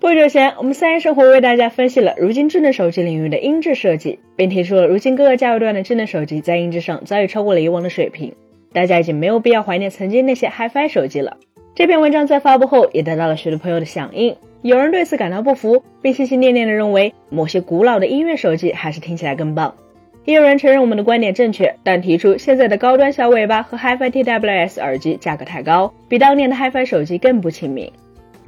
不久前，我们三言生活为大家分析了如今智能手机领域的音质设计，并提出了如今各个价位段的智能手机在音质上早已超过了以往的水平，大家已经没有必要怀念曾经那些 HiFi 手机了。这篇文章在发布后也得到了许多朋友的响应，有人对此感到不服，并心心念念的认为某些古老的音乐手机还是听起来更棒。也有人承认我们的观点正确，但提出现在的高端小尾巴和 HiFi TWS 耳机价格太高，比当年的 HiFi 手机更不亲民。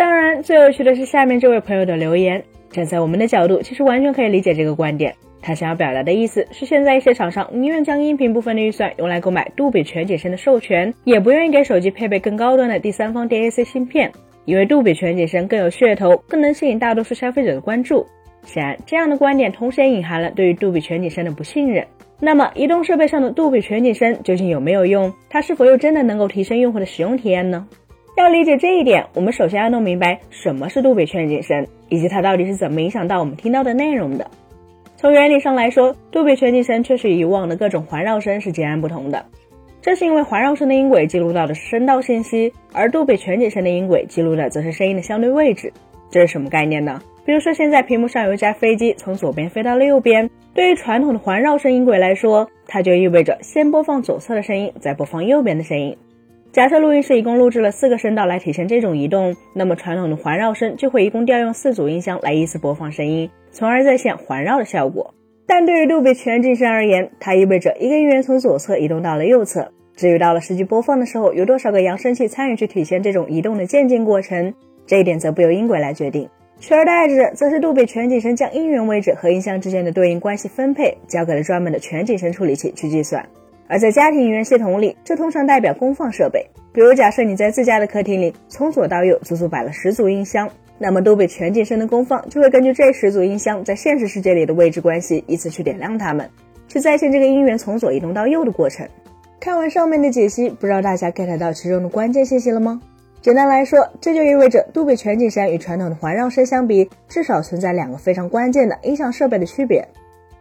当然，最有趣的是下面这位朋友的留言。站在我们的角度，其实完全可以理解这个观点。他想要表达的意思是，现在一些厂商宁愿将音频部分的预算用来购买杜比全景声的授权，也不愿意给手机配备更高端的第三方 DAC 芯片，因为杜比全景声更有噱头，更能吸引大多数消费者的关注。显然，这样的观点同时也隐含了对于杜比全景声的不信任。那么，移动设备上的杜比全景声究竟有没有用？它是否又真的能够提升用户的使用体验呢？要理解这一点，我们首先要弄明白什么是杜比全景声，以及它到底是怎么影响到我们听到的内容的。从原理上来说，杜比全景声确实与以往的各种环绕声是截然不同的。这是因为环绕声的音轨记录到的是声道信息，而杜比全景声的音轨记录的则是声音的相对位置。这是什么概念呢？比如说现在屏幕上有一架飞机从左边飞到了右边，对于传统的环绕声音轨来说，它就意味着先播放左侧的声音，再播放右边的声音。假设录音室一共录制了四个声道来体现这种移动，那么传统的环绕声就会一共调用四组音箱来依次播放声音，从而再现环绕的效果。但对于杜比全景声而言，它意味着一个音源从左侧移动到了右侧。至于到了实际播放的时候，有多少个扬声器参与去体现这种移动的渐进过程，这一点则不由音轨来决定，取而代之的则是杜比全景声将音源位置和音箱之间的对应关系分配交给了专门的全景声处理器去计算。而在家庭音源系统里，这通常代表功放设备。比如，假设你在自家的客厅里，从左到右足足摆了十组音箱，那么杜比全景声的功放就会根据这十组音箱在现实世界里的位置关系，依次去点亮它们，去再现这个音源从左移动到右的过程。看完上面的解析，不知道大家 get 到其中的关键信息了吗？简单来说，这就意味着杜比全景声与传统的环绕声相比，至少存在两个非常关键的音响设备的区别。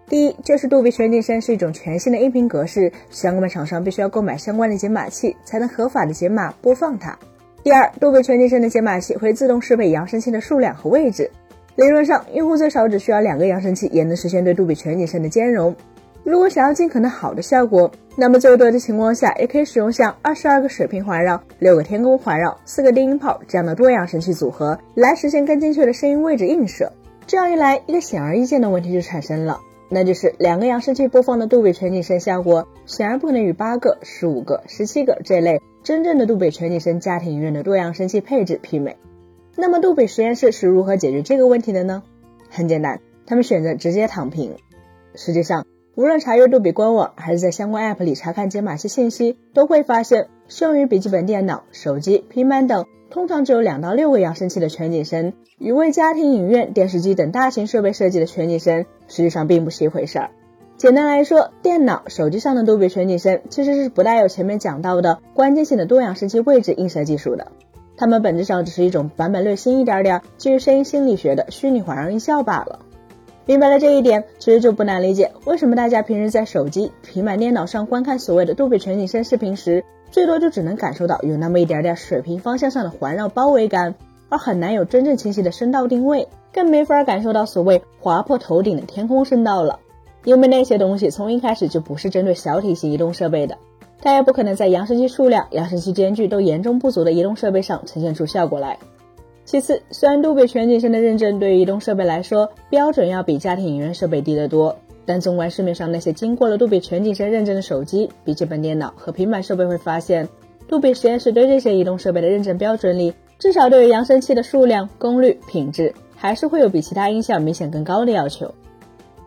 第一，就是杜比全景声是一种全新的音频格式，相关的厂商必须要购买相关的解码器，才能合法的解码播放它。第二，杜比全景声的解码器会自动适配扬声器的数量和位置，理论上，用户最少只需要两个扬声器，也能实现对杜比全景声的兼容。如果想要尽可能好的效果，那么最多的情况下，也可以使用像二十二个水平环绕、六个天空环绕、四个低音炮这样的多扬声器组合，来实现更精确的声音位置映射。这样一来，一个显而易见的问题就产生了。那就是两个扬声器播放的杜比全景声效果，显然不可能与八个、十五个、十七个这类真正的杜比全景声家庭影院的多扬声器配置媲美。那么杜比实验室是如何解决这个问题的呢？很简单，他们选择直接躺平。实际上，无论查阅杜比官网，还是在相关 App 里查看解码器信息，都会发现，适用于笔记本电脑、手机、平板等。通常只有两到六个扬声器的全景声，与为家庭影院、电视机等大型设备设计的全景声，实际上并不是一回事儿。简单来说，电脑、手机上的杜比全景声其实是不带有前面讲到的关键性的多扬声器位置映射技术的，它们本质上只是一种版本略新一点点、基于声音心理学的虚拟环绕音效罢了。明白了这一点，其实就不难理解为什么大家平时在手机、平板电脑上观看所谓的杜比全景声视频时。最多就只能感受到有那么一点点水平方向上的环绕包围感，而很难有真正清晰的声道定位，更没法感受到所谓划破头顶的天空声道了。因为那些东西从一开始就不是针对小体型移动设备的，它也不可能在扬声器数量、扬声器间距都严重不足的移动设备上呈现出效果来。其次，虽然杜比全景声的认证对于移动设备来说标准要比家庭影院设备低得多。但纵观市面上那些经过了杜比全景声认证的手机、笔记本电脑和平板设备，会发现，杜比实验室对这些移动设备的认证标准里，至少对于扬声器的数量、功率、品质，还是会有比其他音响明显更高的要求。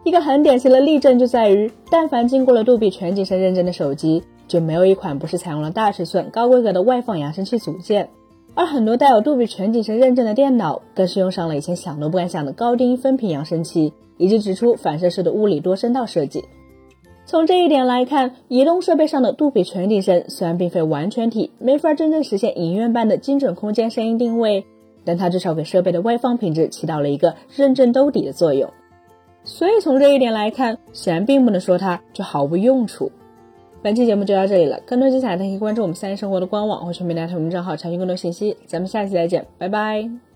一个很典型的例证就在于，但凡经过了杜比全景声认证的手机，就没有一款不是采用了大尺寸、高规格的外放扬声器组件，而很多带有杜比全景声认证的电脑，更是用上了以前想都不敢想的高低音分频扬声器。以及指出反射式的物理多声道设计。从这一点来看，移动设备上的杜比全景声虽然并非完全体，没法真正实现影院般的精准空间声音定位，但它至少给设备的外放品质起到了一个认证兜底的作用。所以从这一点来看，显然并不能说它就毫无用处。本期节目就到这里了，更多精彩可以关注我们三一生活的官网或全民大头文账号查询更多信息。咱们下期再见，拜拜。